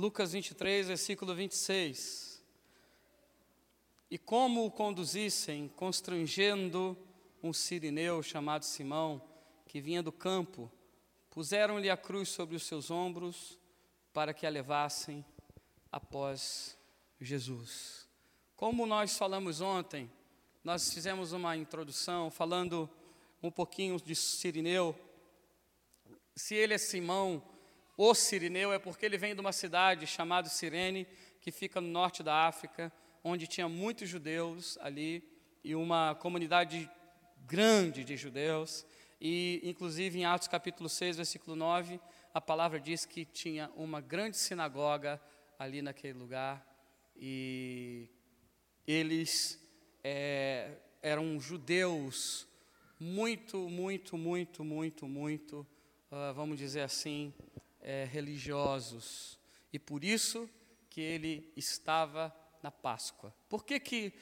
Lucas 23, versículo 26. E como o conduzissem, constrangendo um sirineu chamado Simão, que vinha do campo, puseram-lhe a cruz sobre os seus ombros para que a levassem após Jesus. Como nós falamos ontem, nós fizemos uma introdução falando um pouquinho de Sirineu. Se ele é Simão, o Sirineu, é porque ele vem de uma cidade chamada Cirene, que fica no norte da África, onde tinha muitos judeus ali e uma comunidade grande de judeus. E, inclusive, em Atos capítulo 6, versículo 9, a palavra diz que tinha uma grande sinagoga ali naquele lugar. E eles é, eram judeus muito, muito, muito, muito, muito, uh, vamos dizer assim, é, religiosos. E por isso que ele estava na Páscoa. Por que que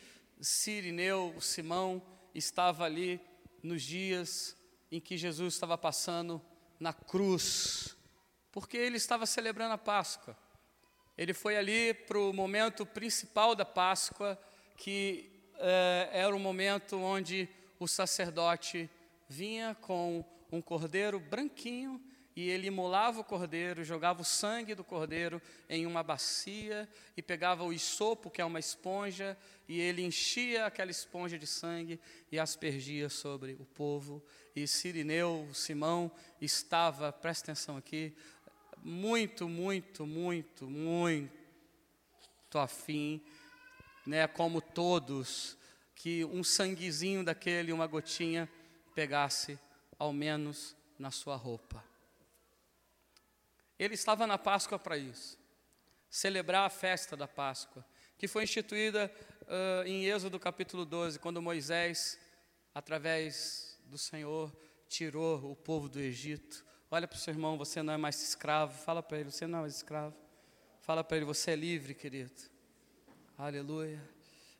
Sirineu, Simão, estava ali nos dias em que Jesus estava passando na cruz? Porque ele estava celebrando a Páscoa. Ele foi ali para o momento principal da Páscoa, que eh, era o momento onde o sacerdote vinha com um cordeiro branquinho e ele imolava o cordeiro, jogava o sangue do cordeiro em uma bacia e pegava o isopo, que é uma esponja, e ele enchia aquela esponja de sangue e aspergia sobre o povo. E Sirineu, Simão, estava, presta atenção aqui, muito, muito, muito, muito afim, né, como todos, que um sanguezinho daquele, uma gotinha, pegasse ao menos na sua roupa. Ele estava na Páscoa para isso, celebrar a festa da Páscoa, que foi instituída uh, em Êxodo capítulo 12, quando Moisés, através do Senhor, tirou o povo do Egito. Olha para o seu irmão, você não é mais escravo. Fala para ele, você não é mais escravo. Fala para ele, você é livre, querido. Aleluia.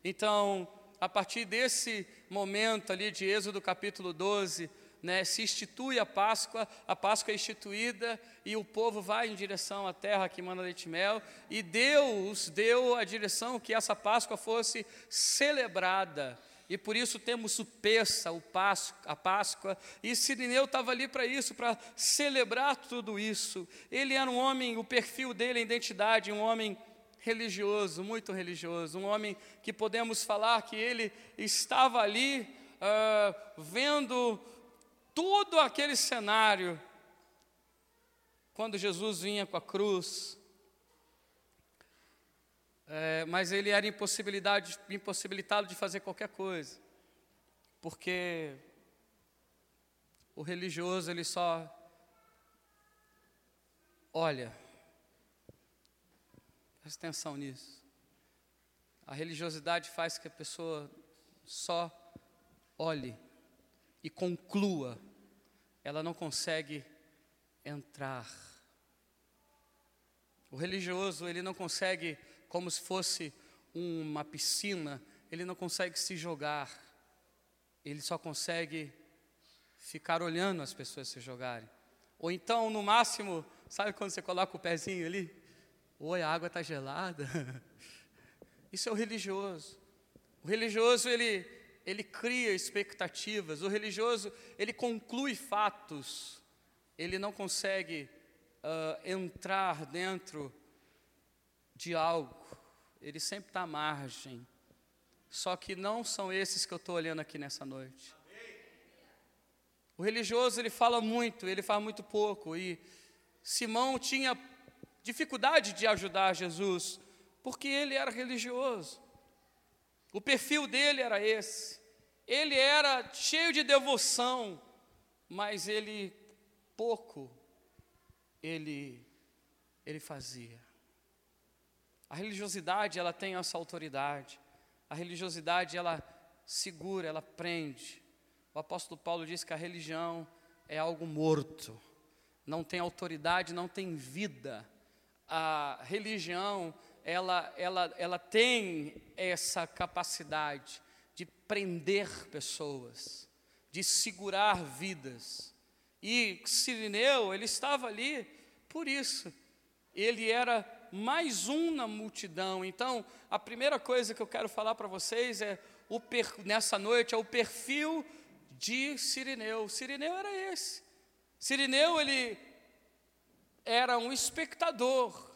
Então, a partir desse momento ali de Êxodo capítulo 12, né, se institui a Páscoa, a Páscoa é instituída e o povo vai em direção à terra que manda leite e mel, e Deus deu a direção que essa Páscoa fosse celebrada. E por isso temos o Peça, o Páscoa, a Páscoa, e Sirineu estava ali para isso, para celebrar tudo isso. Ele era um homem, o perfil dele, a identidade, um homem religioso, muito religioso, um homem que podemos falar que ele estava ali uh, vendo todo aquele cenário, quando Jesus vinha com a cruz, é, mas ele era impossibilitado de fazer qualquer coisa, porque o religioso ele só olha, presta atenção nisso. A religiosidade faz que a pessoa só olhe e conclua ela não consegue entrar. O religioso, ele não consegue, como se fosse uma piscina, ele não consegue se jogar. Ele só consegue ficar olhando as pessoas se jogarem. Ou então, no máximo, sabe quando você coloca o pezinho ali? Oi, a água está gelada. Isso é o religioso. O religioso, ele ele cria expectativas. O religioso, ele conclui fatos. Ele não consegue uh, entrar dentro de algo. Ele sempre está à margem. Só que não são esses que eu estou olhando aqui nessa noite. O religioso, ele fala muito, ele faz muito pouco. E Simão tinha dificuldade de ajudar Jesus, porque ele era religioso. O perfil dele era esse. Ele era cheio de devoção, mas ele pouco ele ele fazia. A religiosidade, ela tem essa autoridade. A religiosidade, ela segura, ela prende. O apóstolo Paulo diz que a religião é algo morto. Não tem autoridade, não tem vida. A religião, ela, ela, ela tem essa capacidade de prender pessoas, de segurar vidas. E Sirineu, ele estava ali por isso. Ele era mais um na multidão. Então, a primeira coisa que eu quero falar para vocês é o nessa noite é o perfil de Sirineu. Sirineu era esse. Sirineu ele era um espectador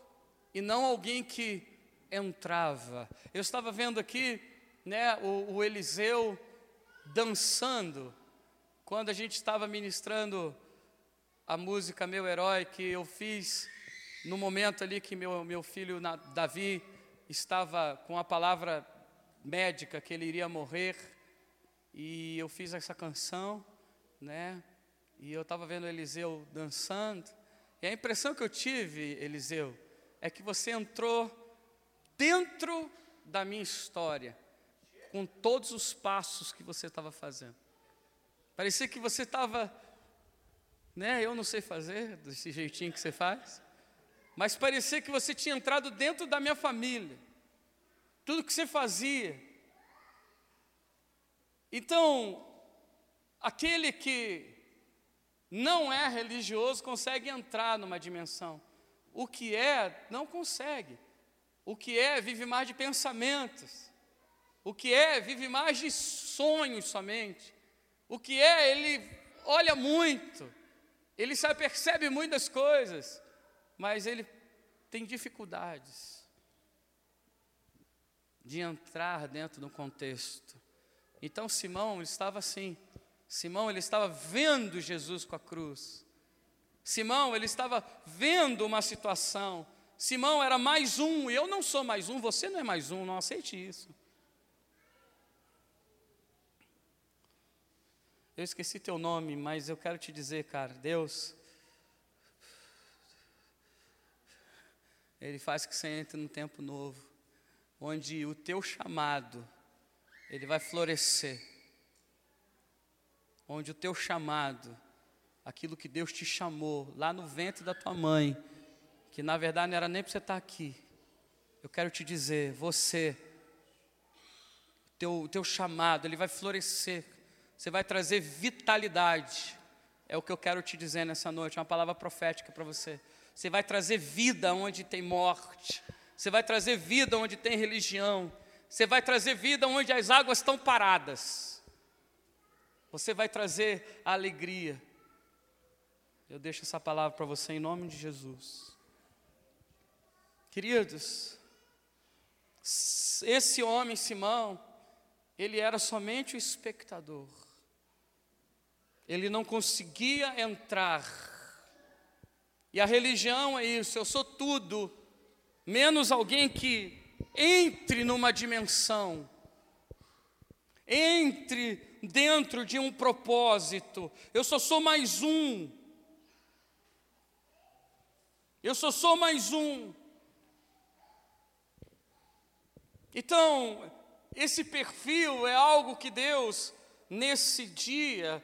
e não alguém que entrava. Eu estava vendo aqui, né, o, o Eliseu dançando quando a gente estava ministrando a música Meu Herói que eu fiz no momento ali que meu, meu filho Davi estava com a palavra médica que ele iria morrer, e eu fiz essa canção, né? E eu estava vendo Eliseu dançando, e a impressão que eu tive, Eliseu, é que você entrou dentro da minha história, com todos os passos que você estava fazendo. Parecia que você estava, né? Eu não sei fazer desse jeitinho que você faz, mas parecia que você tinha entrado dentro da minha família, tudo que você fazia. Então, aquele que não é religioso consegue entrar numa dimensão, o que é, não consegue. O que é, vive mais de pensamentos. O que é, vive mais de sonhos somente. O que é, ele olha muito. Ele sabe, percebe muitas coisas mas ele tem dificuldades de entrar dentro do contexto. Então Simão estava assim. Simão ele estava vendo Jesus com a cruz. Simão ele estava vendo uma situação. Simão era mais um, e eu não sou mais um, você não é mais um, não aceite isso. Eu esqueci teu nome, mas eu quero te dizer, cara, Deus Ele faz que você entre num tempo novo, onde o teu chamado, ele vai florescer. Onde o teu chamado, aquilo que Deus te chamou lá no ventre da tua mãe, que na verdade não era nem para você estar aqui. Eu quero te dizer, você, o teu, teu chamado, ele vai florescer. Você vai trazer vitalidade. É o que eu quero te dizer nessa noite, uma palavra profética para você. Você vai trazer vida onde tem morte. Você vai trazer vida onde tem religião. Você vai trazer vida onde as águas estão paradas. Você vai trazer alegria. Eu deixo essa palavra para você em nome de Jesus. Queridos, esse homem Simão, ele era somente o espectador. Ele não conseguia entrar e a religião é isso, eu sou tudo, menos alguém que entre numa dimensão, entre dentro de um propósito. Eu só sou mais um. Eu só sou mais um. Então, esse perfil é algo que Deus, nesse dia,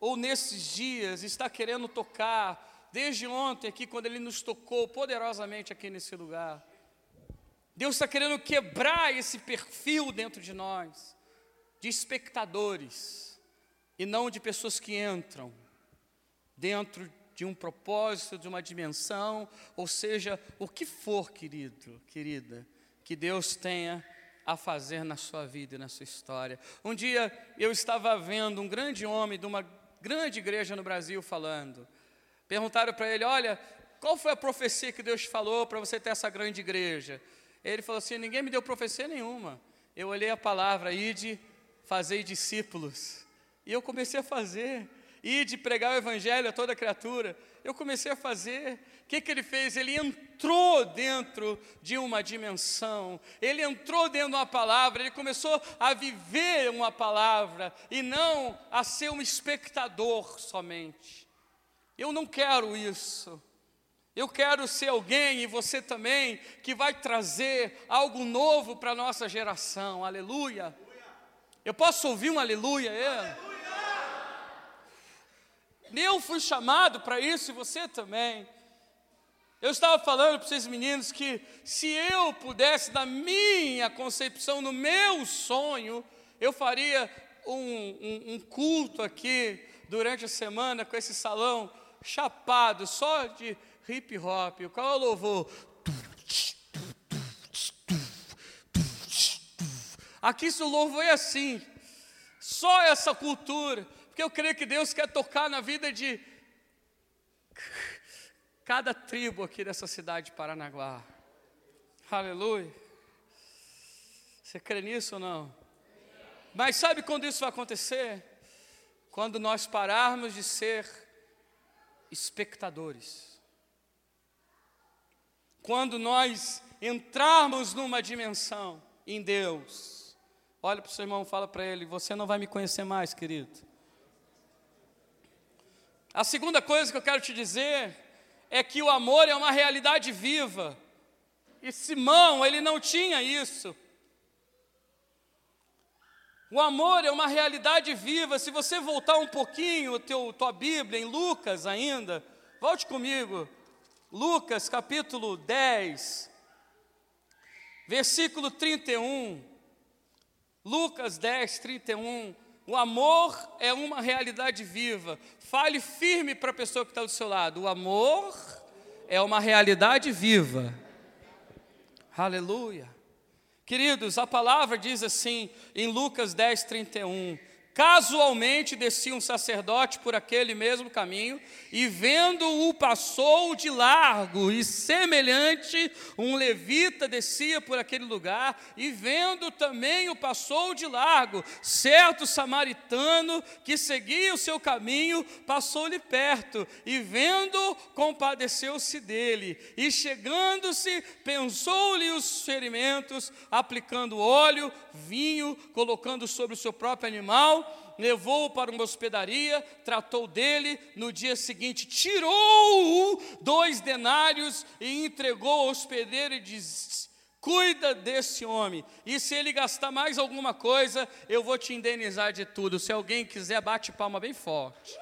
ou nesses dias, está querendo tocar desde ontem aqui, quando Ele nos tocou poderosamente aqui nesse lugar. Deus está querendo quebrar esse perfil dentro de nós, de espectadores, e não de pessoas que entram dentro de um propósito, de uma dimensão, ou seja, o que for, querido, querida, que Deus tenha a fazer na sua vida e na sua história. Um dia eu estava vendo um grande homem de uma grande igreja no Brasil falando, Perguntaram para ele: Olha, qual foi a profecia que Deus falou para você ter essa grande igreja? Ele falou assim: Ninguém me deu profecia nenhuma. Eu olhei a palavra, ide, fazei discípulos. E eu comecei a fazer, ide pregar o evangelho a toda criatura. Eu comecei a fazer. O que, que ele fez? Ele entrou dentro de uma dimensão, ele entrou dentro de uma palavra, ele começou a viver uma palavra e não a ser um espectador somente. Eu não quero isso. Eu quero ser alguém, e você também, que vai trazer algo novo para a nossa geração. Aleluia. Eu posso ouvir um aleluia? É. Eu fui chamado para isso e você também. Eu estava falando para vocês meninos que se eu pudesse, na minha concepção, no meu sonho, eu faria um, um, um culto aqui durante a semana com esse salão chapado, só de hip hop. O qual é o louvor? Aqui se o louvor é assim, só essa cultura porque eu creio que Deus quer tocar na vida de cada tribo aqui dessa cidade de Paranaguá. Aleluia. Você crê nisso ou não? Mas sabe quando isso vai acontecer? Quando nós pararmos de ser espectadores. Quando nós entrarmos numa dimensão em Deus. Olha para o seu irmão, fala para ele: Você não vai me conhecer mais, querido. A segunda coisa que eu quero te dizer é que o amor é uma realidade viva. E Simão, ele não tinha isso. O amor é uma realidade viva. Se você voltar um pouquinho, teu, tua Bíblia, em Lucas ainda, volte comigo. Lucas capítulo 10, versículo 31. Lucas 10, 31. O amor é uma realidade viva. Fale firme para a pessoa que está do seu lado. O amor é uma realidade viva. Aleluia. Queridos, a palavra diz assim em Lucas 10, 31. Casualmente descia um sacerdote por aquele mesmo caminho, e vendo-o passou de largo, e semelhante um levita descia por aquele lugar, e vendo também o passou de largo. Certo samaritano que seguia o seu caminho passou-lhe perto, e vendo, compadeceu-se dele, e chegando-se, pensou-lhe os ferimentos, aplicando óleo, vinho, colocando sobre o seu próprio animal levou-o para uma hospedaria, tratou dele, no dia seguinte tirou-o dois denários e entregou ao hospedeiro e disse: Cuida desse homem, e se ele gastar mais alguma coisa, eu vou te indenizar de tudo. Se alguém quiser, bate palma bem forte.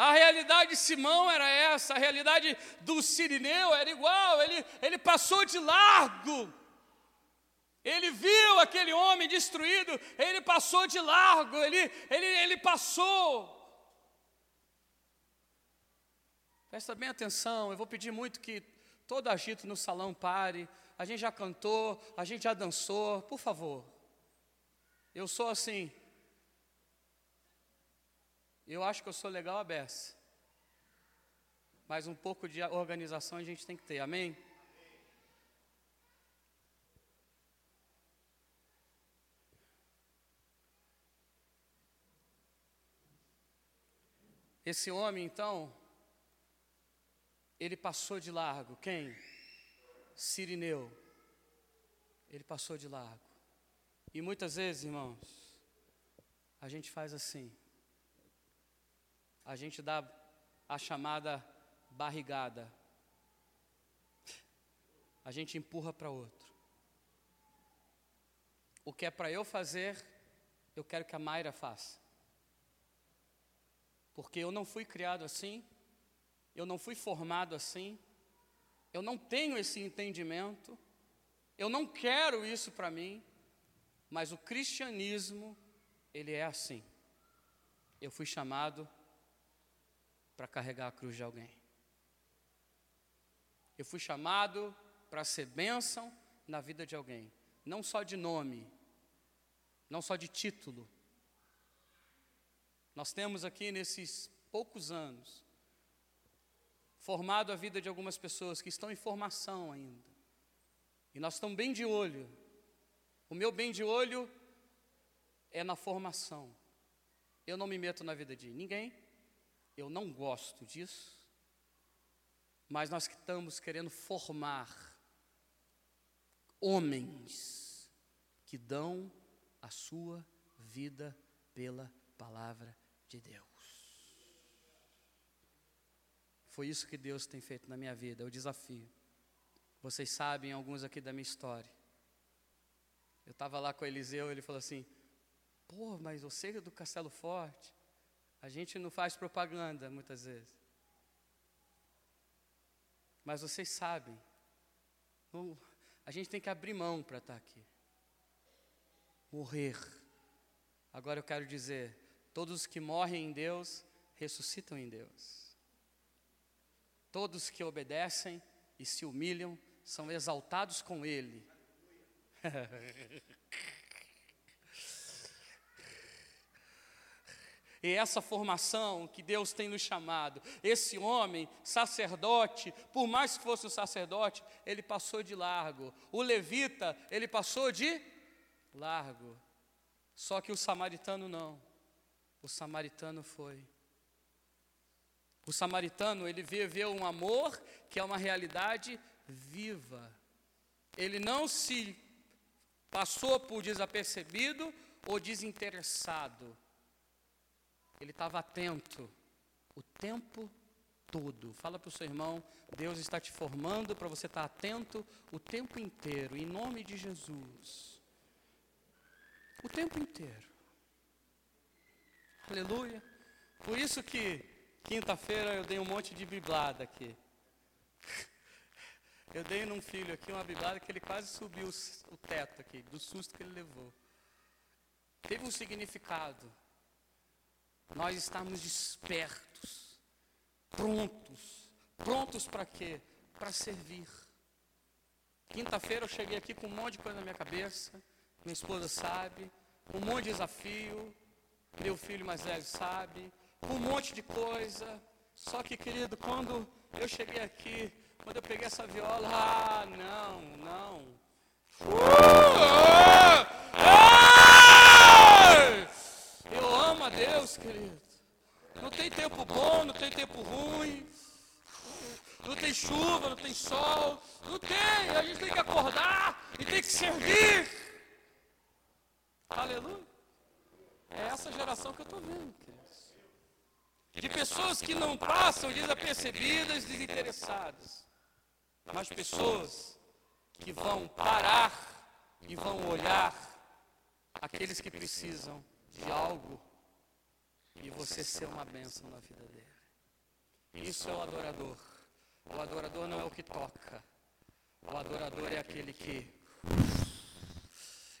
A realidade de Simão era essa, a realidade do Sirineu era igual, ele, ele passou de largo. Ele viu aquele homem destruído, ele passou de largo, ele, ele, ele passou. Presta bem atenção, eu vou pedir muito que todo agito no salão pare. A gente já cantou, a gente já dançou, por favor. Eu sou assim, eu acho que eu sou legal a beça. Mas um pouco de organização a gente tem que ter, amém? Esse homem, então, ele passou de largo. Quem? Sirineu. Ele passou de largo. E muitas vezes, irmãos, a gente faz assim a gente dá a chamada barrigada. A gente empurra para outro. O que é para eu fazer, eu quero que a Mayra faça. Porque eu não fui criado assim, eu não fui formado assim, eu não tenho esse entendimento, eu não quero isso para mim, mas o cristianismo, ele é assim. Eu fui chamado para carregar a cruz de alguém. Eu fui chamado para ser bênção na vida de alguém, não só de nome, não só de título. Nós temos aqui nesses poucos anos formado a vida de algumas pessoas que estão em formação ainda. E nós estamos bem de olho. O meu bem de olho é na formação. Eu não me meto na vida de ninguém, eu não gosto disso, mas nós estamos querendo formar homens que dão a sua vida pela palavra de Deus. Foi isso que Deus tem feito na minha vida, é o desafio. Vocês sabem alguns aqui da minha história. Eu estava lá com o Eliseu, ele falou assim: Pô, mas você é do Castelo Forte. A gente não faz propaganda muitas vezes. Mas vocês sabem, a gente tem que abrir mão para estar aqui. Morrer. Agora eu quero dizer: todos que morrem em Deus ressuscitam em Deus. Todos que obedecem e se humilham são exaltados com Ele. E essa formação que Deus tem nos chamado, esse homem, sacerdote, por mais que fosse um sacerdote, ele passou de largo. O levita, ele passou de largo. Só que o samaritano não. O samaritano foi. O samaritano, ele viveu um amor que é uma realidade viva. Ele não se passou por desapercebido ou desinteressado ele estava atento o tempo todo. Fala para o seu irmão, Deus está te formando para você estar atento o tempo inteiro, em nome de Jesus. O tempo inteiro. Aleluia. Por isso que quinta-feira eu dei um monte de biblada aqui. Eu dei num filho aqui uma biblada que ele quase subiu o teto aqui, do susto que ele levou. Teve um significado nós estarmos despertos, prontos. Prontos para quê? Para servir. Quinta-feira eu cheguei aqui com um monte de coisa na minha cabeça, minha esposa sabe, um monte de desafio, meu filho mais velho sabe, um monte de coisa. Só que, querido, quando eu cheguei aqui, quando eu peguei essa viola, ah, não, não. Uh! Deus, querido. Não tem tempo bom, não tem tempo ruim. Não tem chuva, não tem sol. Não tem. A gente tem que acordar e tem que servir. Aleluia. É essa geração que eu estou vendo, queridos. De pessoas que não passam desapercebidas, desinteressadas. Mas pessoas que vão parar e vão olhar aqueles que precisam de algo e você ser uma bênção na vida dele. Isso é o adorador. O adorador não é o que toca. O adorador é aquele que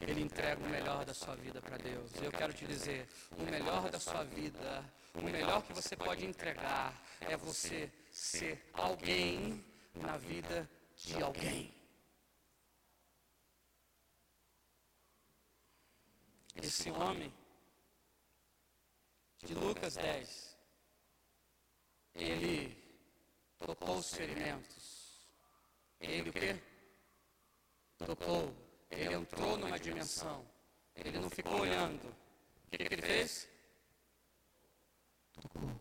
ele entrega o melhor da sua vida para Deus. Eu quero te dizer, o melhor da sua vida, o melhor que você pode entregar é você ser alguém na vida de alguém. Esse homem de Lucas 10, ele tocou os ferimentos. Ele o quê? Tocou. Ele entrou numa dimensão. Ele não ficou olhando. O que, que ele fez? Tocou.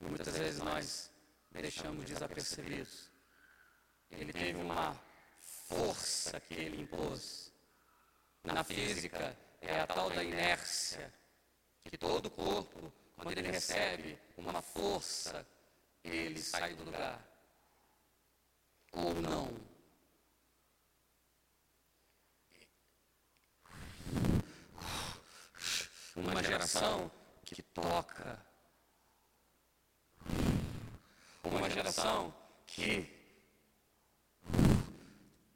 Muitas vezes nós deixamos desapercebidos. Ele teve uma força que ele impôs na física é a tal da inércia, que todo corpo, quando ele recebe uma força, ele sai do lugar. Ou não. Uma geração que toca. Uma geração que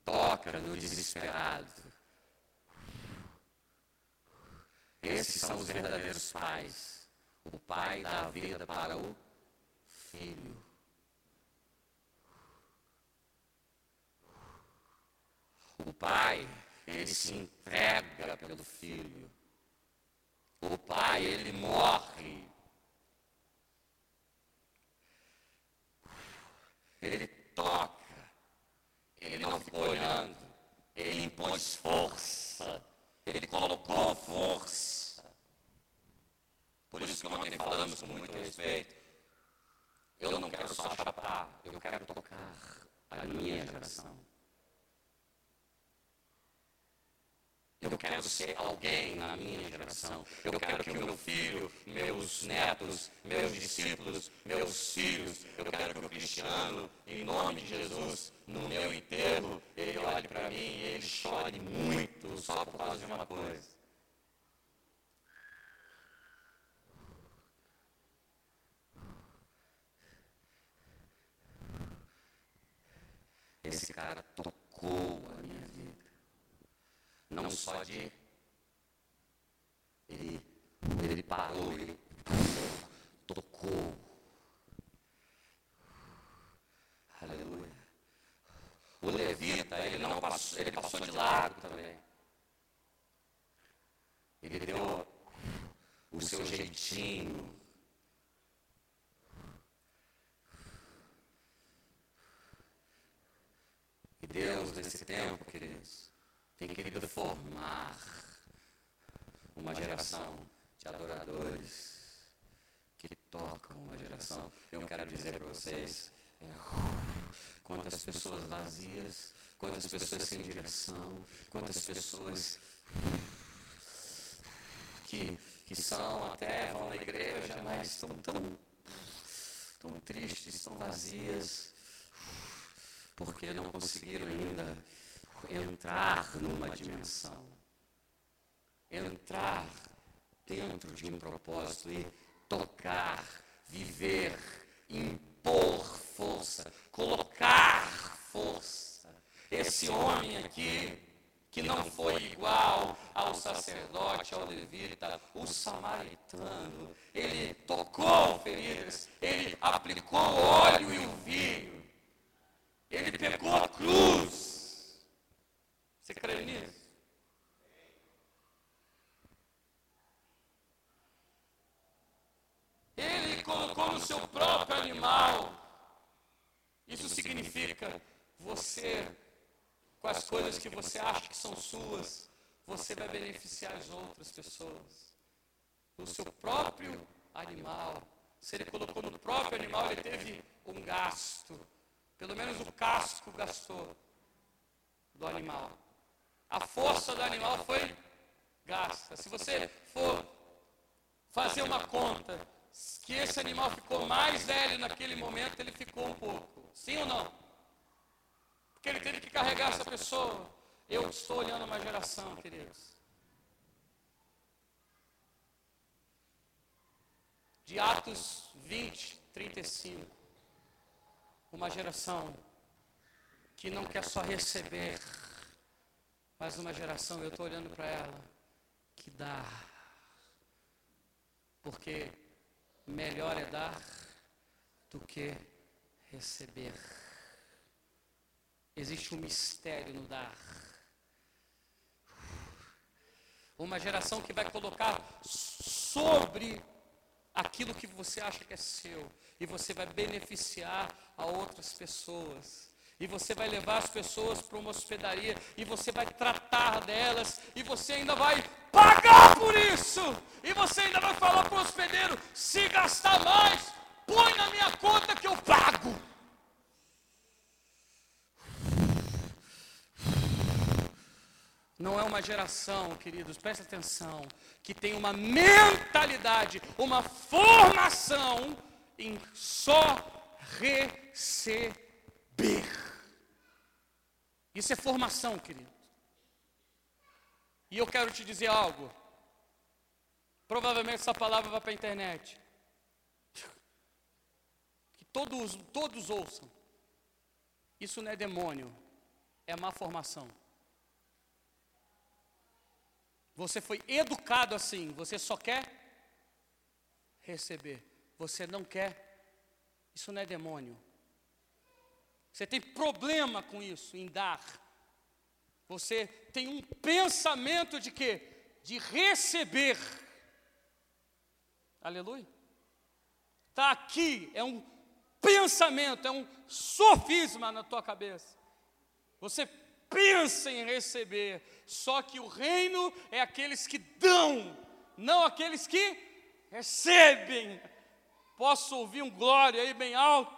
toca no desesperado Esses são os verdadeiros pais. O pai dá a vida para o filho. O pai, ele se entrega pelo filho. O pai, ele morre. Ele toca. Ele não ficou olhando. Ele impôs força. Ele colocou força. Por isso que ontem falamos com muito respeito. Eu não quero só chapar, eu quero tocar a minha geração. Eu quero ser alguém na minha geração. Eu quero que o meu filho, meus netos, meus discípulos, meus filhos, eu quero que o cristiano, em nome de Jesus, no meu enterro, ele olhe para mim e ele chore muito só por causa de uma coisa. Esse cara tocou não só de. Ele, ele parou, ele tocou. Aleluia. O levita, ele não passou, ele passou de lado também. Ele deu o seu jeitinho. E Deus, nesse tempo, queridos, tem querido formar uma geração de adoradores que tocam uma geração. Eu quero dizer para vocês, é, quantas pessoas vazias, quantas pessoas sem direção, quantas pessoas que, que são até, vão na igreja, mas estão tão, tão tristes, tão vazias, porque não conseguiram ainda entrar numa dimensão, entrar dentro de um propósito e tocar, viver, impor força, colocar força. Esse homem aqui, que não foi igual ao sacerdote, ao levita, o samaritano, ele tocou feridas, ele aplicou óleo e o vinho, ele pegou a cruz. Você crê nisso? Ele colocou no seu próprio animal. Isso significa você, com as coisas que você acha que são suas, você vai beneficiar as outras pessoas. O seu próprio animal. Se ele colocou no próprio animal, ele teve um gasto. Pelo menos o casco gastou do animal. A força do animal foi gasta. Se você for fazer uma conta que esse animal ficou mais velho naquele momento, ele ficou um pouco. Sim ou não? Porque ele teve que carregar essa pessoa. Eu estou olhando uma geração, queridos. De Atos 20, 35. Uma geração que não quer só receber, mas uma geração, eu estou olhando para ela, que dá. Porque melhor é dar do que receber. Existe um mistério no dar. Uma geração que vai colocar sobre aquilo que você acha que é seu, e você vai beneficiar a outras pessoas. E você vai levar as pessoas para uma hospedaria e você vai tratar delas e você ainda vai pagar por isso. E você ainda vai falar para o hospedeiro: se gastar mais, põe na minha conta que eu pago. Não é uma geração, queridos, presta atenção, que tem uma mentalidade, uma formação em só receber. Isso é formação, querido. E eu quero te dizer algo. Provavelmente essa palavra vai para a internet. Que todos, todos ouçam. Isso não é demônio, é má formação. Você foi educado assim, você só quer receber. Você não quer. Isso não é demônio. Você tem problema com isso, em dar. Você tem um pensamento de quê? De receber. Aleluia. Está aqui, é um pensamento, é um sofisma na tua cabeça. Você pensa em receber, só que o reino é aqueles que dão, não aqueles que recebem. Posso ouvir um glória aí bem alto?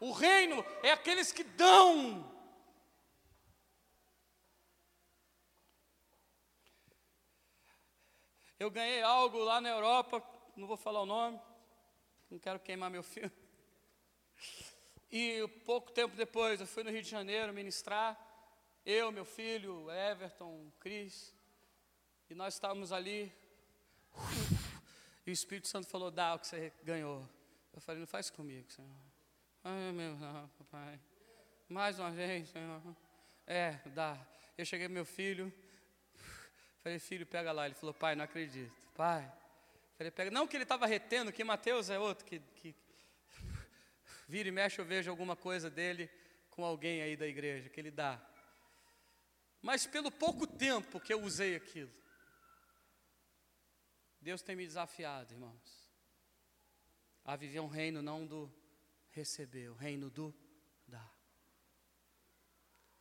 O reino é aqueles que dão. Eu ganhei algo lá na Europa, não vou falar o nome, não quero queimar meu filme. E pouco tempo depois eu fui no Rio de Janeiro ministrar, eu, meu filho, Everton, Cris, e nós estávamos ali, e o Espírito Santo falou: dá o que você ganhou. Eu falei: não faz comigo, Senhor. Ai, meu não, papai. Mais uma vez, Senhor. É, dá. Eu cheguei meu filho. Falei, filho, pega lá. Ele falou, pai, não acredito. Pai. Falei, pega. Não que ele estava retendo, que Mateus é outro que, que vira e mexe, eu vejo alguma coisa dele com alguém aí da igreja, que ele dá. Mas pelo pouco tempo que eu usei aquilo, Deus tem me desafiado, irmãos, a viver um reino não do receber, o reino do dar.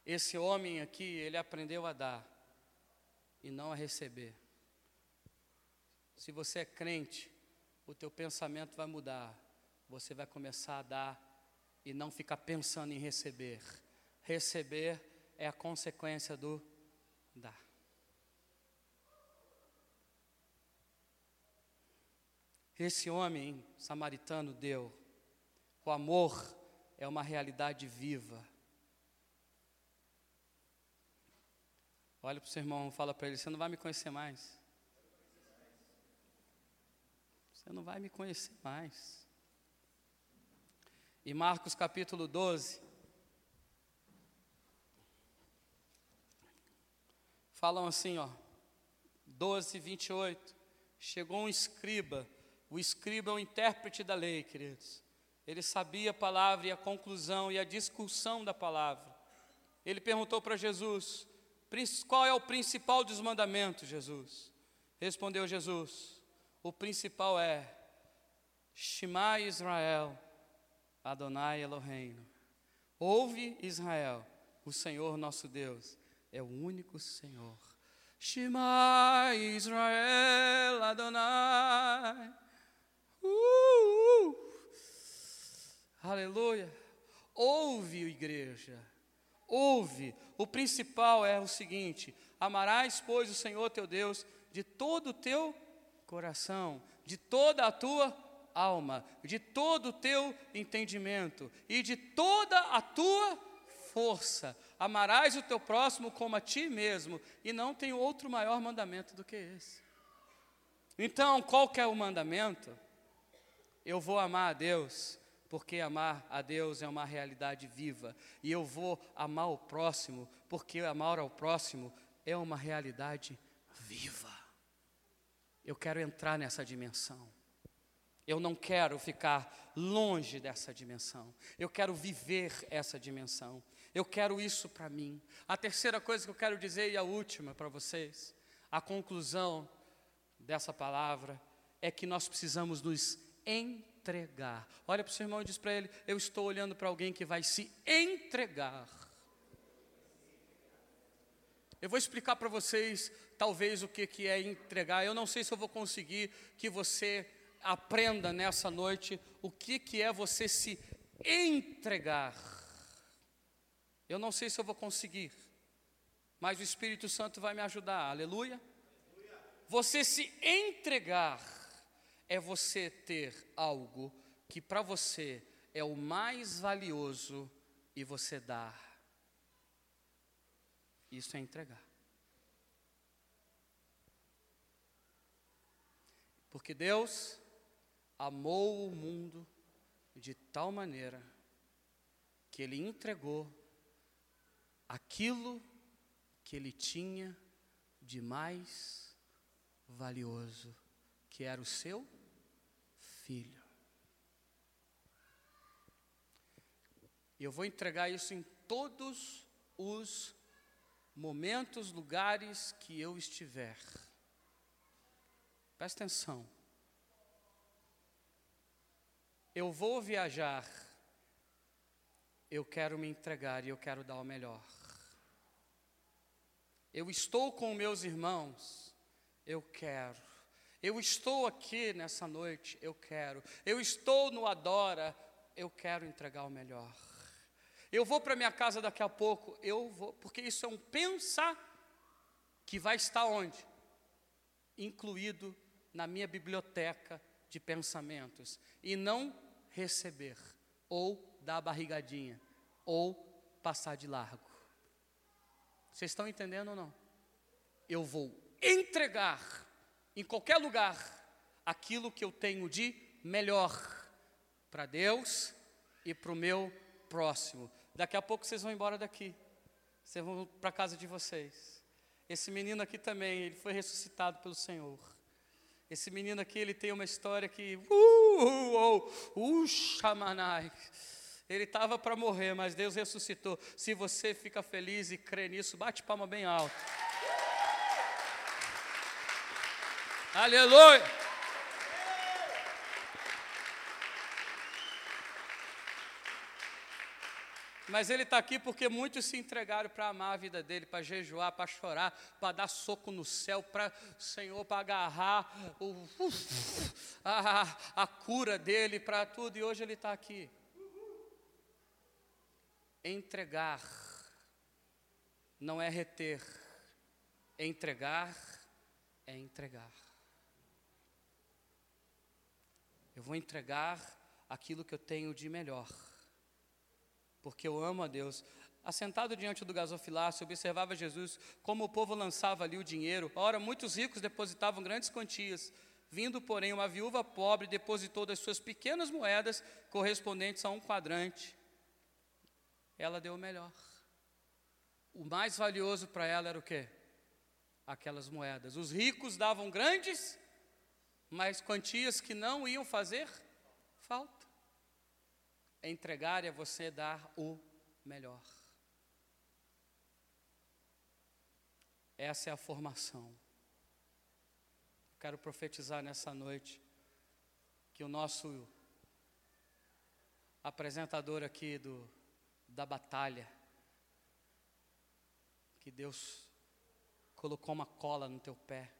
Esse homem aqui, ele aprendeu a dar e não a receber. Se você é crente, o teu pensamento vai mudar. Você vai começar a dar e não ficar pensando em receber. Receber é a consequência do dar. Esse homem samaritano deu. O amor é uma realidade viva. Olha para o seu irmão, fala para ele: Você não vai me conhecer mais. Você não vai me conhecer mais. E Marcos capítulo 12. Falam assim, ó. 12, 28. Chegou um escriba. O escriba é o intérprete da lei, queridos. Ele sabia a palavra e a conclusão e a discussão da palavra. Ele perguntou para Jesus: qual é o principal dos mandamentos, Jesus? Respondeu Jesus: o principal é Shema Israel, Adonai Eloheinu. Ouve Israel, o Senhor nosso Deus é o único Senhor. Shema Israel, Adonai. Uh, uh. Aleluia. Ouve, igreja. Ouve. O principal é o seguinte: amarás, pois, o Senhor teu Deus de todo o teu coração, de toda a tua alma, de todo o teu entendimento e de toda a tua força. Amarás o teu próximo como a ti mesmo, e não tem outro maior mandamento do que esse. Então, qual que é o mandamento? Eu vou amar a Deus, porque amar a Deus é uma realidade viva, e eu vou amar o próximo, porque amar ao próximo é uma realidade viva. Eu quero entrar nessa dimensão. Eu não quero ficar longe dessa dimensão. Eu quero viver essa dimensão. Eu quero isso para mim. A terceira coisa que eu quero dizer e a última para vocês, a conclusão dessa palavra é que nós precisamos nos entregar. Olha para o seu irmão e diz para ele: Eu estou olhando para alguém que vai se entregar. Eu vou explicar para vocês, talvez, o que, que é entregar. Eu não sei se eu vou conseguir que você aprenda nessa noite o que, que é você se entregar. Eu não sei se eu vou conseguir, mas o Espírito Santo vai me ajudar. Aleluia. Você se entregar é você ter algo que para você é o mais valioso e você dar. Isso é entregar. Porque Deus amou o mundo de tal maneira que Ele entregou aquilo que Ele tinha de mais valioso, que era o seu filho. E eu vou entregar isso em todos os momentos, lugares que eu estiver. Presta atenção. Eu vou viajar, eu quero me entregar e eu quero dar o melhor. Eu estou com meus irmãos, eu quero. Eu estou aqui nessa noite, eu quero. Eu estou no Adora, eu quero entregar o melhor. Eu vou para minha casa daqui a pouco, eu vou, porque isso é um pensar que vai estar onde? Incluído na minha biblioteca de pensamentos e não receber ou dar a barrigadinha ou passar de largo. Vocês estão entendendo ou não? Eu vou entregar em qualquer lugar aquilo que eu tenho de melhor para Deus e para o meu próximo. Daqui a pouco vocês vão embora daqui. Vocês vão para a casa de vocês. Esse menino aqui também, ele foi ressuscitado pelo Senhor. Esse menino aqui, ele tem uma história que. Uh, uh, uh, shamanai. Ele estava para morrer, mas Deus ressuscitou. Se você fica feliz e crê nisso, bate palma bem alto. Aleluia! Mas ele está aqui porque muitos se entregaram para amar a vida dele, para jejuar, para chorar, para dar soco no céu, para Senhor, para agarrar o, a, a cura dele, para tudo. E hoje ele está aqui. Entregar não é reter, entregar é entregar. Eu vou entregar aquilo que eu tenho de melhor porque eu amo a Deus. Assentado diante do gasofilácio, observava Jesus como o povo lançava ali o dinheiro. Ora, muitos ricos depositavam grandes quantias. Vindo, porém, uma viúva pobre depositou das suas pequenas moedas correspondentes a um quadrante. Ela deu o melhor. O mais valioso para ela era o quê? Aquelas moedas. Os ricos davam grandes, mas quantias que não iam fazer falta. É entregar é você dar o melhor. Essa é a formação. Quero profetizar nessa noite que o nosso apresentador aqui do, da batalha, que Deus colocou uma cola no teu pé.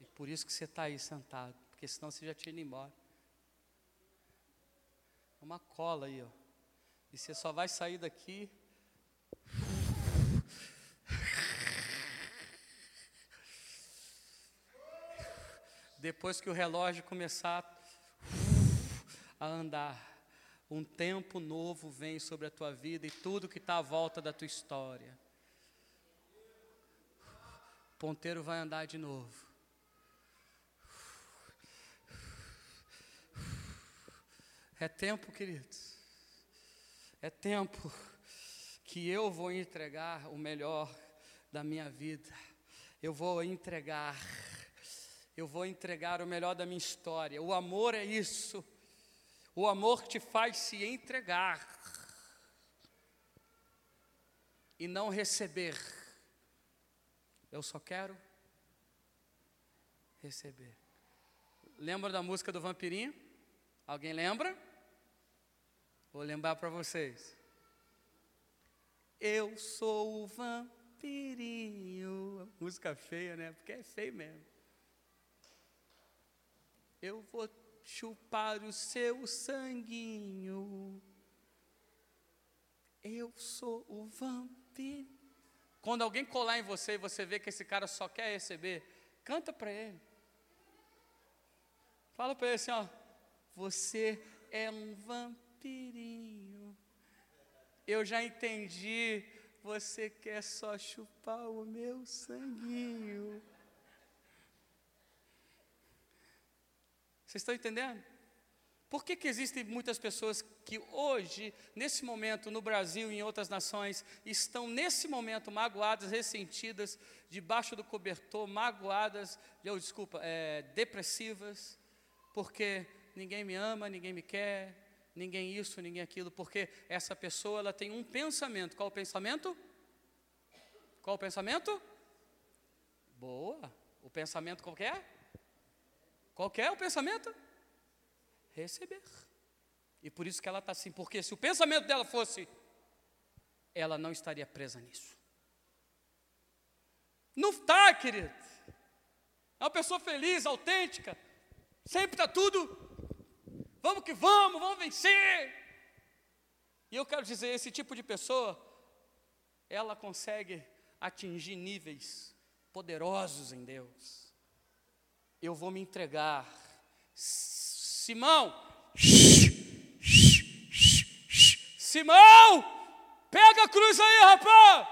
E por isso que você está aí sentado, porque senão você já tinha ido embora uma cola aí, ó. E você só vai sair daqui. Depois que o relógio começar a andar, um tempo novo vem sobre a tua vida e tudo que está à volta da tua história. O ponteiro vai andar de novo. É tempo, queridos. É tempo que eu vou entregar o melhor da minha vida. Eu vou entregar. Eu vou entregar o melhor da minha história. O amor é isso. O amor te faz se entregar e não receber. Eu só quero receber. Lembra da música do vampirinho? Alguém lembra? Vou lembrar para vocês. Eu sou o vampirinho. Música feia, né? Porque é feio mesmo. Eu vou chupar o seu sanguinho. Eu sou o vampiro. Quando alguém colar em você e você vê que esse cara só quer receber, canta para ele. Fala para ele assim, ó. Você é um vampiro Eu já entendi, você quer só chupar o meu sanguinho. Vocês estão entendendo? Por que, que existem muitas pessoas que hoje, nesse momento, no Brasil e em outras nações, estão nesse momento magoadas, ressentidas, debaixo do cobertor, magoadas, eu, desculpa, é, depressivas, porque ninguém me ama, ninguém me quer, ninguém isso, ninguém aquilo, porque essa pessoa ela tem um pensamento. Qual o pensamento? Qual o pensamento? Boa. O pensamento qualquer? Qual é o pensamento? Receber. E por isso que ela está assim, porque se o pensamento dela fosse, ela não estaria presa nisso. Não está, querido. É uma pessoa feliz, autêntica. Sempre está tudo Vamos que vamos, vamos vencer. E eu quero dizer, esse tipo de pessoa, ela consegue atingir níveis poderosos em Deus. Eu vou me entregar. Simão, Simão, pega a cruz aí, rapaz.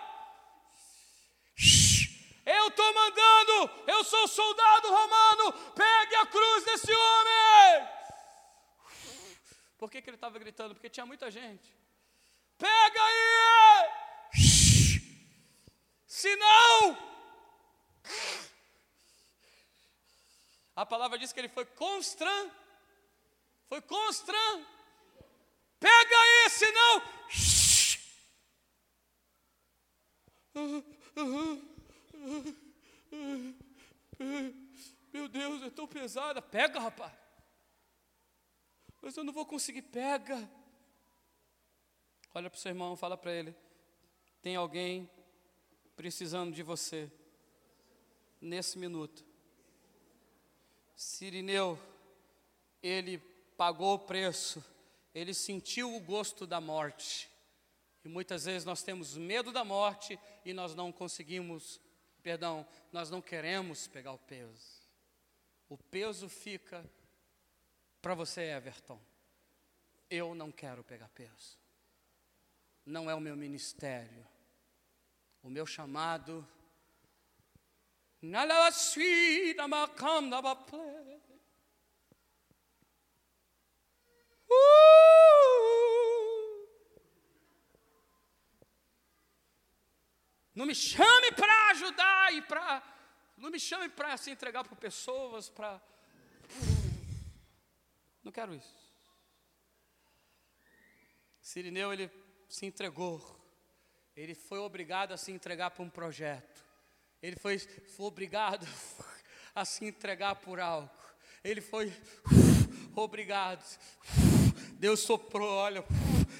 Eu estou mandando, eu sou soldado romano, pegue a cruz desse homem. Por que, que ele estava gritando? Porque tinha muita gente. Pega aí! Se não, a palavra diz que ele foi constran, foi constran. Pega aí, senão. tão pesada. Pega, rapaz. Mas eu não vou conseguir. Pega. Olha para o seu irmão, fala para ele: tem alguém precisando de você nesse minuto. Sirineu, ele pagou o preço, ele sentiu o gosto da morte. E muitas vezes nós temos medo da morte e nós não conseguimos, perdão, nós não queremos pegar o peso. O peso fica para você, Everton. Eu não quero pegar peso. Não é o meu ministério. O meu chamado. Não me chame para ajudar e para. Não me chame para se entregar para pessoas, para. Não quero isso. Sirineu, ele se entregou. Ele foi obrigado a se entregar para um projeto. Ele foi, foi obrigado a se entregar por algo. Ele foi obrigado. Deus soprou, olha,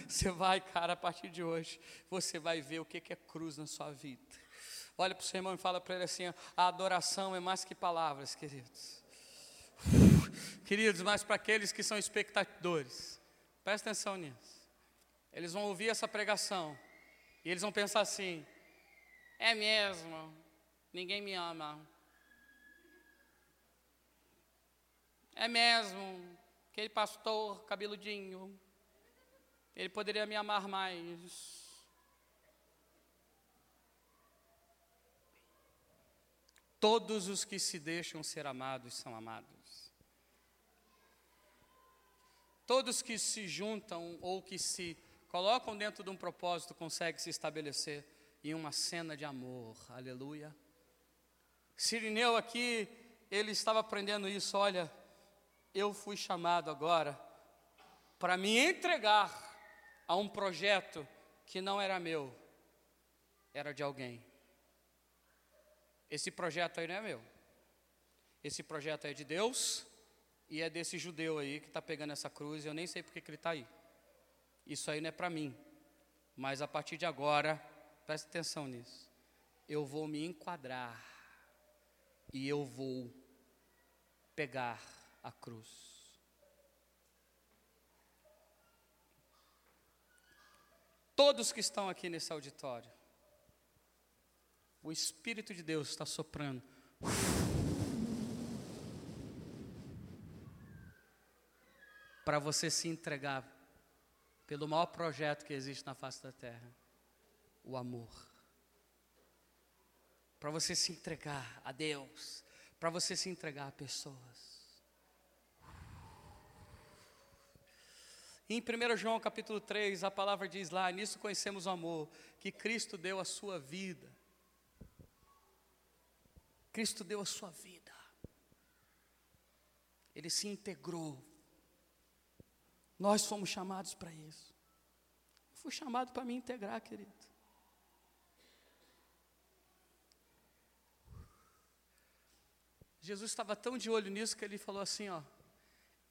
você vai, cara, a partir de hoje, você vai ver o que é cruz na sua vida. Olha para o seu irmão e fala para ele assim: a adoração é mais que palavras, queridos. Queridos, mas para aqueles que são espectadores, presta atenção nisso. Eles vão ouvir essa pregação e eles vão pensar assim: é mesmo, ninguém me ama. É mesmo, aquele pastor cabeludinho, ele poderia me amar mais. Todos os que se deixam ser amados são amados. Todos que se juntam ou que se colocam dentro de um propósito conseguem se estabelecer em uma cena de amor. Aleluia. Sirineu aqui, ele estava aprendendo isso. Olha, eu fui chamado agora para me entregar a um projeto que não era meu, era de alguém. Esse projeto aí não é meu. Esse projeto é de Deus e é desse judeu aí que está pegando essa cruz. Eu nem sei porque que ele está aí. Isso aí não é para mim. Mas a partir de agora, preste atenção nisso. Eu vou me enquadrar e eu vou pegar a cruz. todos que estão aqui nesse auditório, o Espírito de Deus está soprando. Para você se entregar pelo maior projeto que existe na face da terra o amor. Para você se entregar a Deus, para você se entregar a pessoas. Em 1 João capítulo 3, a palavra diz lá: Nisso conhecemos o amor, que Cristo deu a sua vida. Cristo deu a sua vida. Ele se integrou. Nós fomos chamados para isso. Eu fui chamado para me integrar, querido. Jesus estava tão de olho nisso que ele falou assim, ó: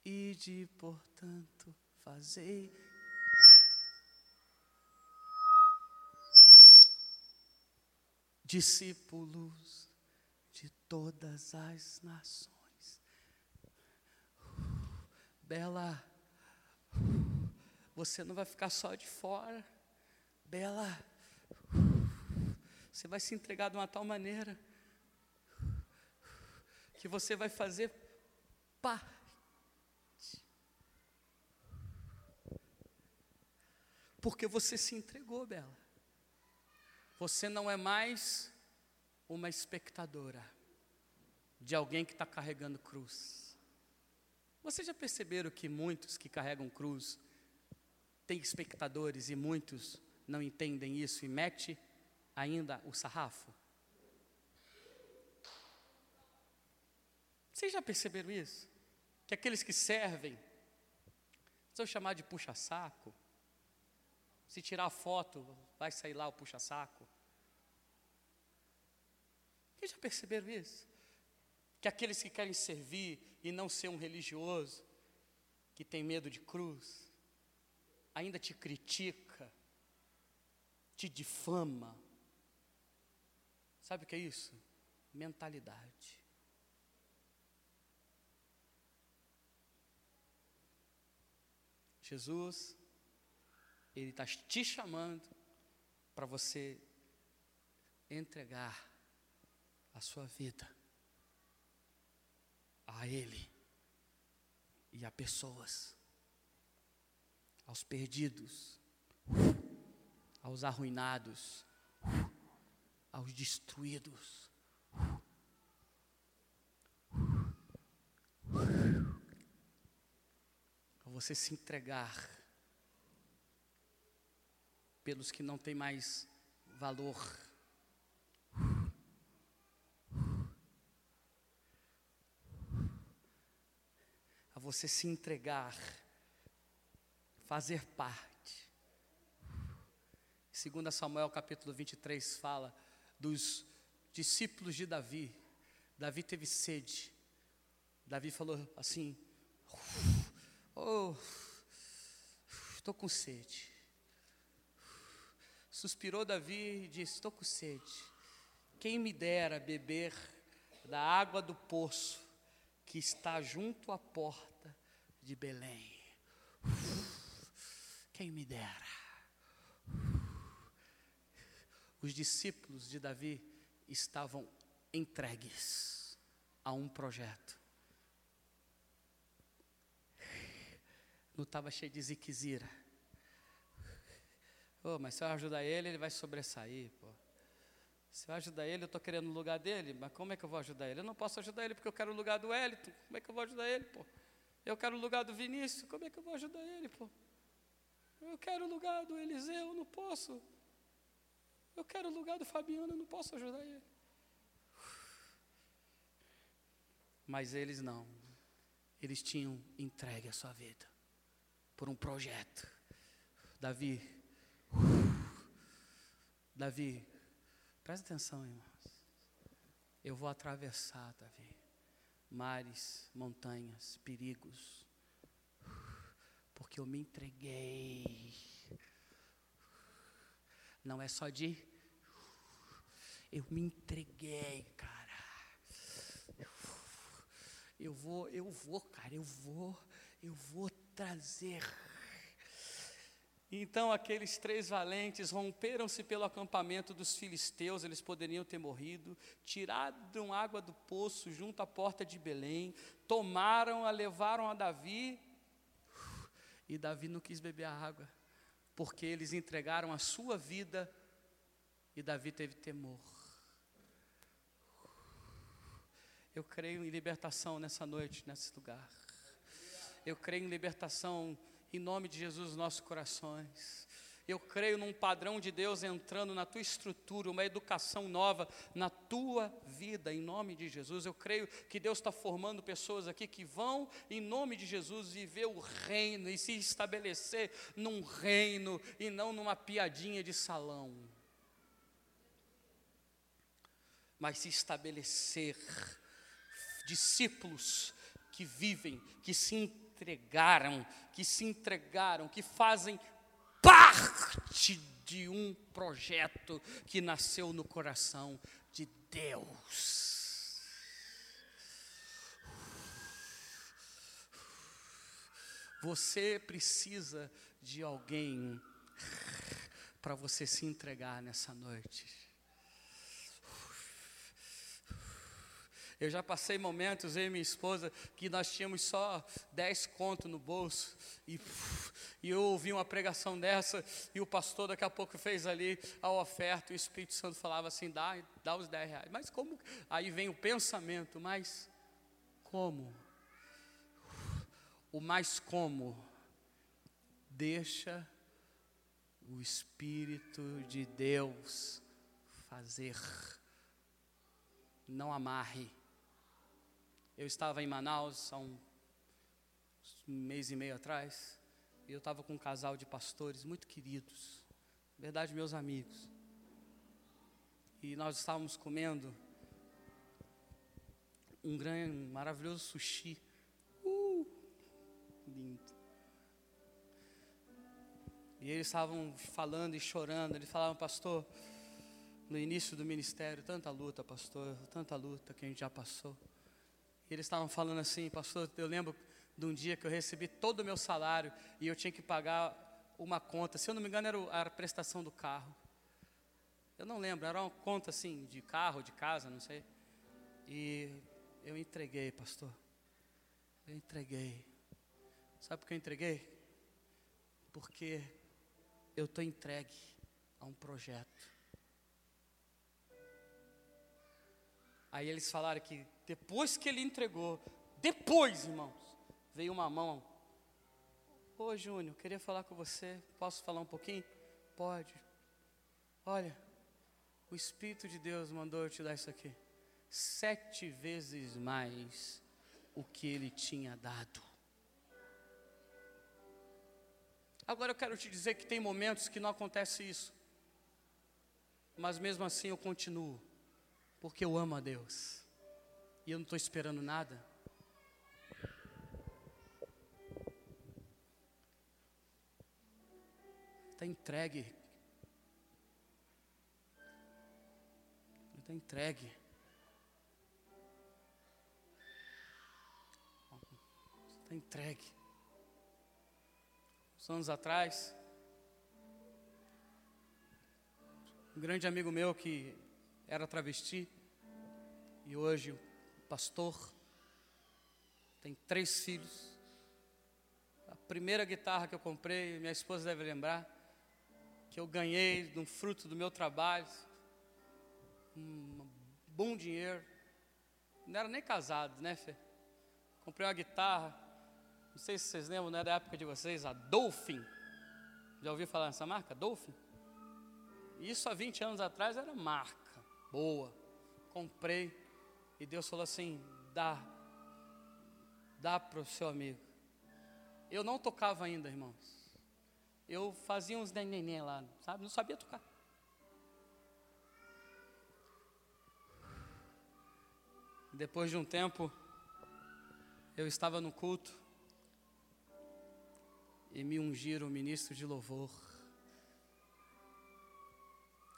Ide, portanto, fazei. Discípulos de todas as nações. Bela, você não vai ficar só de fora. Bela, você vai se entregar de uma tal maneira que você vai fazer parte Porque você se entregou, Bela. Você não é mais uma espectadora de alguém que está carregando cruz. Vocês já perceberam que muitos que carregam cruz têm espectadores e muitos não entendem isso e mete ainda o sarrafo? Vocês já perceberam isso? Que aqueles que servem, são chamados de puxa-saco, se tirar foto, vai sair lá o puxa-saco. Vocês já perceberam isso? Que aqueles que querem servir e não ser um religioso, que tem medo de cruz, ainda te critica, te difama. Sabe o que é isso? Mentalidade. Jesus, Ele está te chamando para você entregar a sua vida a Ele e a pessoas, aos perdidos, aos arruinados, aos destruídos. A você se entregar pelos que não têm mais valor. Você se entregar, fazer parte. Segundo Samuel capítulo 23 fala dos discípulos de Davi. Davi teve sede. Davi falou assim: Oh, estou com sede. Suspirou Davi e disse: Estou com sede. Quem me dera beber da água do poço que está junto à porta de Belém. Quem me dera. Os discípulos de Davi estavam entregues a um projeto. Não estava cheio de ziquezira Oh, mas se eu ajudar ele, ele vai sobressair, pô. Se eu ajudar ele, eu estou querendo o lugar dele, mas como é que eu vou ajudar ele? Eu não posso ajudar ele porque eu quero o lugar do Wellington. Como é que eu vou ajudar ele, pô? Eu quero o lugar do Vinícius, como é que eu vou ajudar ele, pô? Eu quero o lugar do Eliseu, eu não posso. Eu quero o lugar do Fabiano, eu não posso ajudar ele. Mas eles não. Eles tinham entregue a sua vida por um projeto. Davi Davi, presta atenção, irmãos. Eu vou atravessar, Davi, mares, montanhas, perigos, porque eu me entreguei. Não é só de. Eu me entreguei, cara. Eu vou, eu vou, cara, eu vou, eu vou trazer então aqueles três valentes romperam-se pelo acampamento dos filisteus, eles poderiam ter morrido, tiraram água do poço junto à porta de Belém, tomaram-a, levaram a Davi, e Davi não quis beber a água, porque eles entregaram a sua vida, e Davi teve temor. Eu creio em libertação nessa noite, nesse lugar. Eu creio em libertação em nome de Jesus, nos nossos corações. Eu creio num padrão de Deus entrando na tua estrutura, uma educação nova na tua vida, em nome de Jesus. Eu creio que Deus está formando pessoas aqui que vão, em nome de Jesus, viver o reino e se estabelecer num reino e não numa piadinha de salão. Mas se estabelecer discípulos que vivem, que se entregaram, que se entregaram, que fazem parte de um projeto que nasceu no coração de Deus. Você precisa de alguém para você se entregar nessa noite. Eu já passei momentos, eu e minha esposa, que nós tínhamos só 10 contos no bolso. E, e eu ouvi uma pregação dessa, e o pastor daqui a pouco fez ali a oferta, e o Espírito Santo falava assim: dá, dá os 10 reais. Mas como? Aí vem o pensamento, mas como? O mais como? Deixa o Espírito de Deus fazer. Não amarre. Eu estava em Manaus há um, mês e meio atrás, e eu estava com um casal de pastores muito queridos, verdade, meus amigos. E nós estávamos comendo um grande, um maravilhoso sushi. Uh, lindo. E eles estavam falando e chorando. Eles falavam, pastor, no início do ministério, tanta luta, pastor, tanta luta que a gente já passou. Eles estavam falando assim, pastor, eu lembro de um dia que eu recebi todo o meu salário e eu tinha que pagar uma conta, se eu não me engano era a prestação do carro. Eu não lembro, era uma conta assim, de carro, de casa, não sei. E eu entreguei, pastor. Eu entreguei. Sabe por que eu entreguei? Porque eu estou entregue a um projeto. Aí eles falaram que depois que ele entregou, depois, irmãos, veio uma mão. Ô Júnior, queria falar com você. Posso falar um pouquinho? Pode. Olha, o Espírito de Deus mandou eu te dar isso aqui. Sete vezes mais o que ele tinha dado. Agora eu quero te dizer que tem momentos que não acontece isso. Mas mesmo assim eu continuo. Porque eu amo a Deus. E eu não estou esperando nada. Está entregue. Está entregue. Está entregue. Uns anos atrás, um grande amigo meu que era travesti e hoje pastor, tem três filhos. A primeira guitarra que eu comprei, minha esposa deve lembrar, que eu ganhei de um fruto do meu trabalho, um bom dinheiro. Não era nem casado, né, Fê? Comprei uma guitarra, não sei se vocês lembram, né, da época de vocês, a Dolphin. Já ouviu falar nessa marca? Dolphin? Isso há 20 anos atrás era marca boa. Comprei e Deus falou assim: dá, dá para o seu amigo. Eu não tocava ainda, irmãos. Eu fazia uns neném lá, sabe? Não sabia tocar. Depois de um tempo, eu estava no culto e me ungiram ministro de louvor.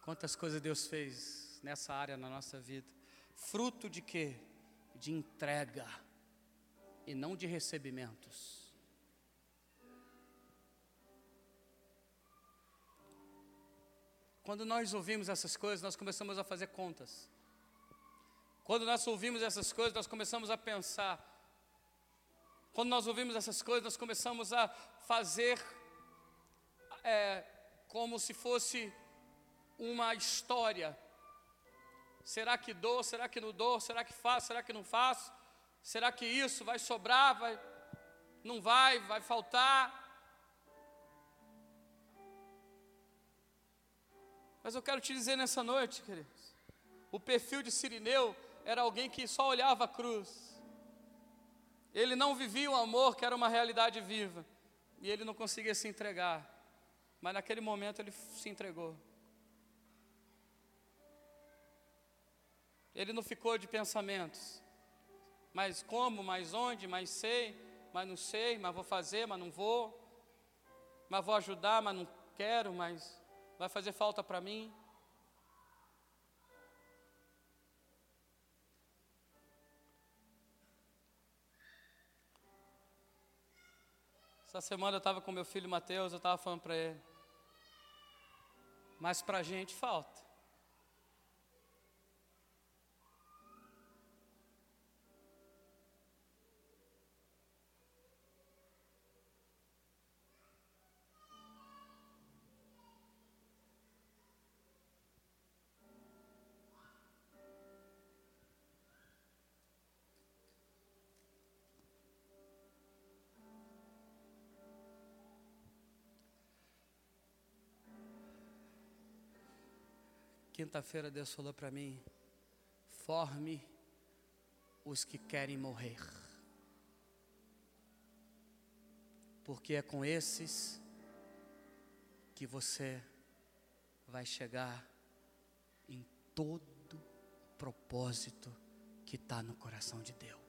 Quantas coisas Deus fez nessa área na nossa vida. Fruto de quê? De entrega e não de recebimentos. Quando nós ouvimos essas coisas, nós começamos a fazer contas. Quando nós ouvimos essas coisas, nós começamos a pensar. Quando nós ouvimos essas coisas, nós começamos a fazer é, como se fosse uma história. Será que dou? Será que não dou? Será que faço? Será que não faço? Será que isso vai sobrar? Vai, não vai? Vai faltar? Mas eu quero te dizer nessa noite, queridos, o perfil de Sirineu era alguém que só olhava a cruz. Ele não vivia o amor, que era uma realidade viva, e ele não conseguia se entregar. Mas naquele momento ele se entregou. Ele não ficou de pensamentos. Mas como, mas onde, mas sei, mas não sei, mas vou fazer, mas não vou. Mas vou ajudar, mas não quero, mas vai fazer falta para mim. Essa semana eu estava com meu filho Mateus, eu estava falando para ele. Mas para a gente falta. Quinta-feira Deus falou para mim: forme os que querem morrer. Porque é com esses que você vai chegar em todo propósito que está no coração de Deus.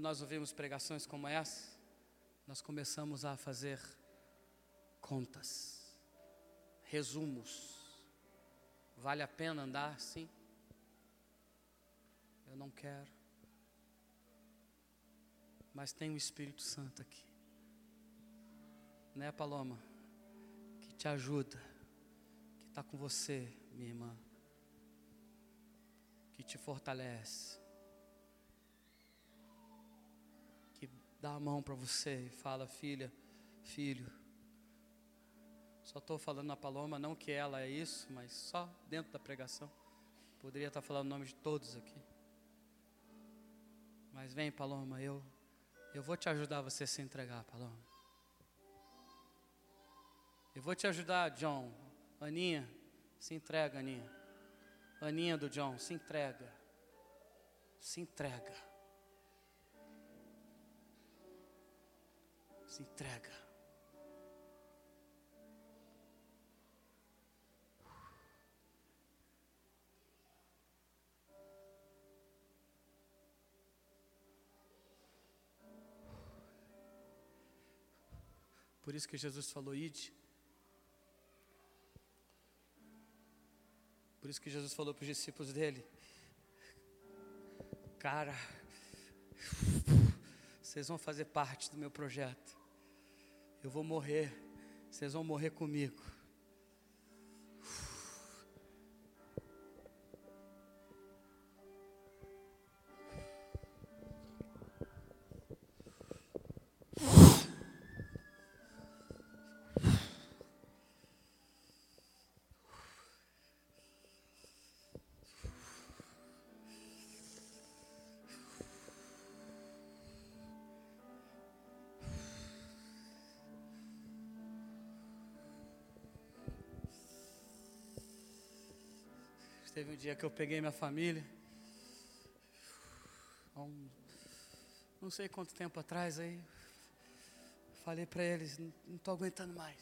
Nós ouvimos pregações como essa, nós começamos a fazer contas, resumos. Vale a pena andar assim? Eu não quero. Mas tem o Espírito Santo aqui. Né, Paloma? Que te ajuda, que está com você, minha irmã, que te fortalece. Dá a mão para você e fala, filha, filho. Só estou falando na Paloma, não que ela é isso, mas só dentro da pregação. Poderia estar falando o nome de todos aqui. Mas vem, Paloma, eu, eu vou te ajudar a você se entregar, Paloma. Eu vou te ajudar, John. Aninha, se entrega, Aninha. Aninha do John, se entrega. Se entrega. Se entrega. Por isso que Jesus falou: ide. Por isso que Jesus falou para os discípulos dele: Cara, vocês vão fazer parte do meu projeto. Eu vou morrer, vocês vão morrer comigo. Teve um dia que eu peguei minha família, um, não sei quanto tempo atrás aí, falei para eles, não estou aguentando mais.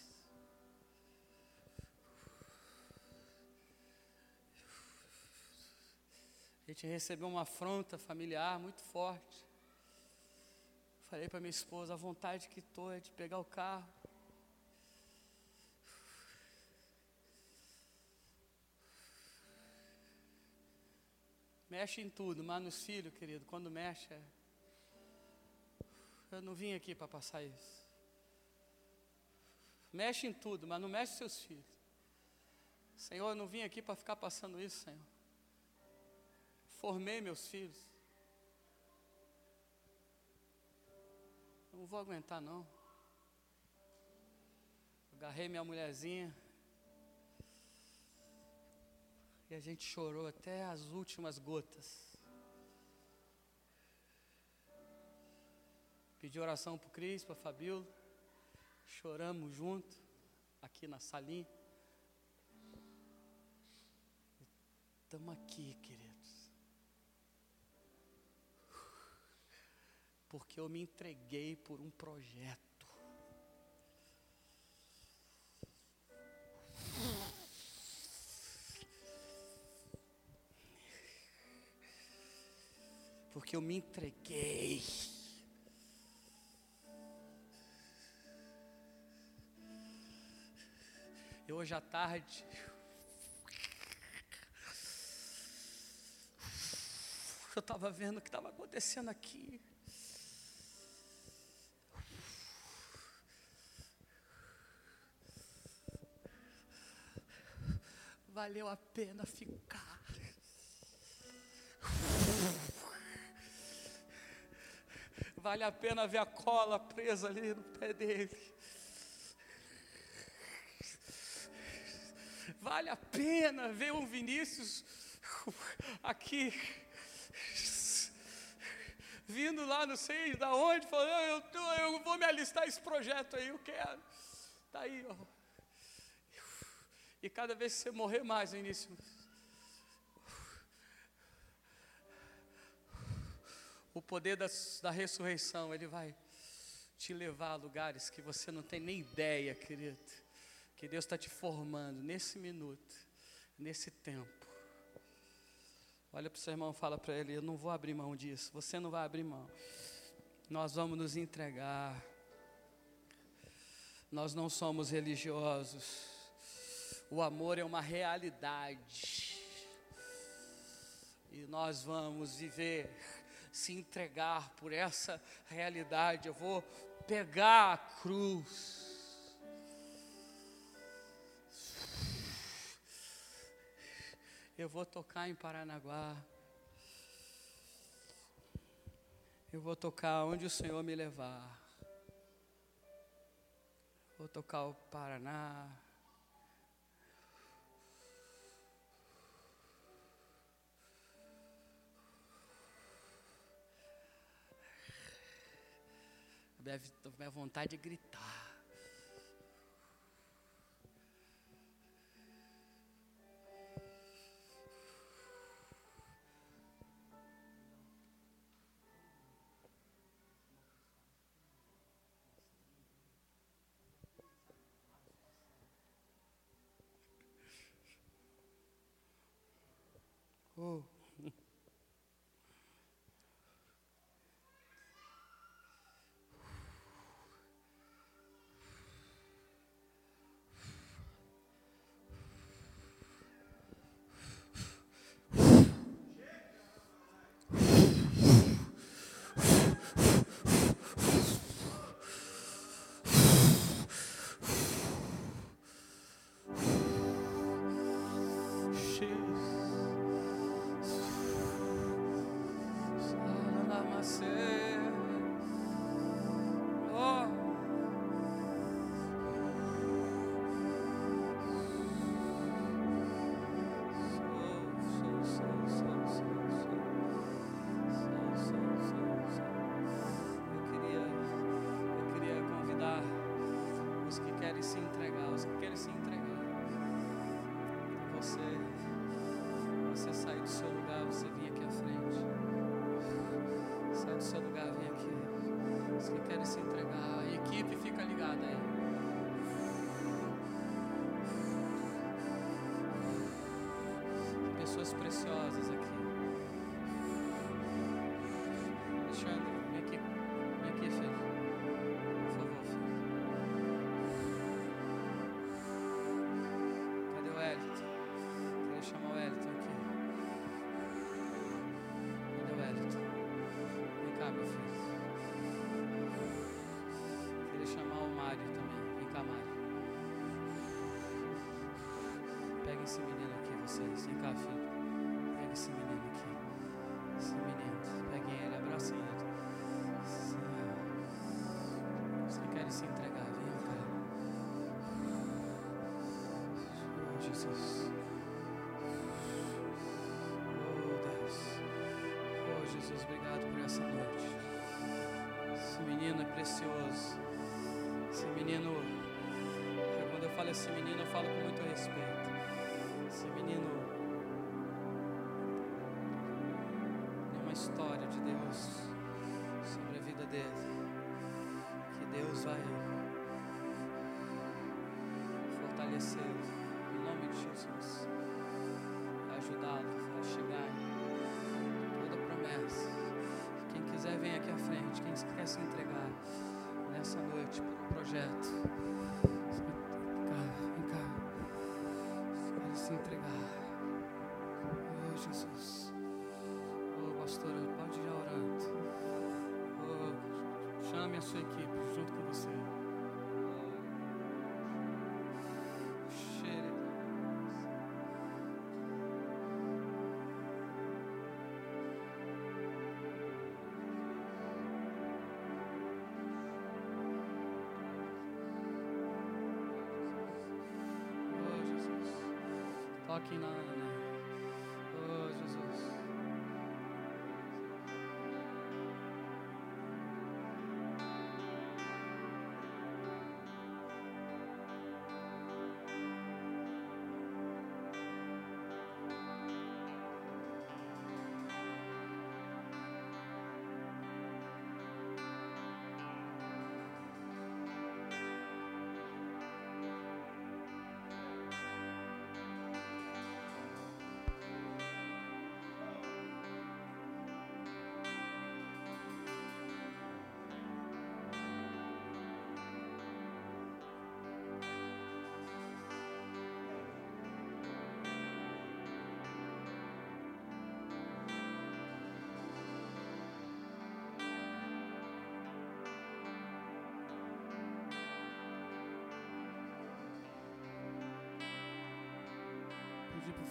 A gente recebeu uma afronta familiar muito forte. Falei para minha esposa, a vontade que estou é de pegar o carro, Mexe em tudo, mas nos filhos, querido, quando mexe, é... eu não vim aqui para passar isso. Mexe em tudo, mas não mexe seus filhos. Senhor, eu não vim aqui para ficar passando isso, Senhor. Formei meus filhos. Não vou aguentar, não. Agarrei minha mulherzinha. E a gente chorou até as últimas gotas. Pedi oração para o Cris, para Fabíola. Choramos junto, aqui na salinha. Estamos aqui, queridos. Porque eu me entreguei por um projeto. Porque eu me entreguei. E hoje à tarde, eu estava vendo o que estava acontecendo aqui. Valeu a pena ficar. Vale a pena ver a cola presa ali no pé dele. Vale a pena ver um Vinícius aqui vindo lá, não sei da onde, falando, eu, eu vou me alistar esse projeto aí, eu quero. Está aí, ó. E cada vez que você morrer mais no o poder da, da ressurreição, ele vai te levar a lugares que você não tem nem ideia, querido. Que Deus está te formando nesse minuto, nesse tempo. Olha para o seu irmão, fala para ele: Eu não vou abrir mão disso. Você não vai abrir mão. Nós vamos nos entregar. Nós não somos religiosos. O amor é uma realidade. E nós vamos viver, se entregar por essa realidade. Eu vou pegar a cruz. Eu vou tocar em Paranaguá. Eu vou tocar onde o Senhor me levar. Vou tocar o Paraná. Deve ter vontade de gritar. Oh. Pessoas esse menino aqui, vocês. Vem cá, filho. Pega esse menino aqui. Esse menino. Peguem ele, abracem ele. Senhor. Os que querem se entregar, venham cá. Oh, Jesus. Oh, Deus. Oh, Jesus, obrigado por essa noite. Esse menino é precioso. Esse menino. Quando eu falo esse menino, eu falo com muito respeito. Esse menino é uma história de Deus sobre a vida dele. Que Deus vai fortalecê-lo em nome de Jesus. Ajudá-lo a chegar toda promessa. Quem quiser, vem aqui à frente. Quem quer se entregar nessa noite para o projeto. Se entregar. Oh, Jesus. Oh, pastora, pode ir orando. Oh, chame a sua equipe junto com você. Toque na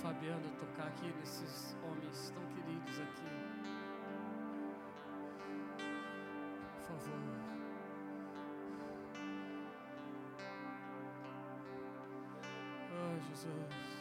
Fabiana tocar aqui nesses homens tão queridos aqui. Por favor. Oh, Jesus.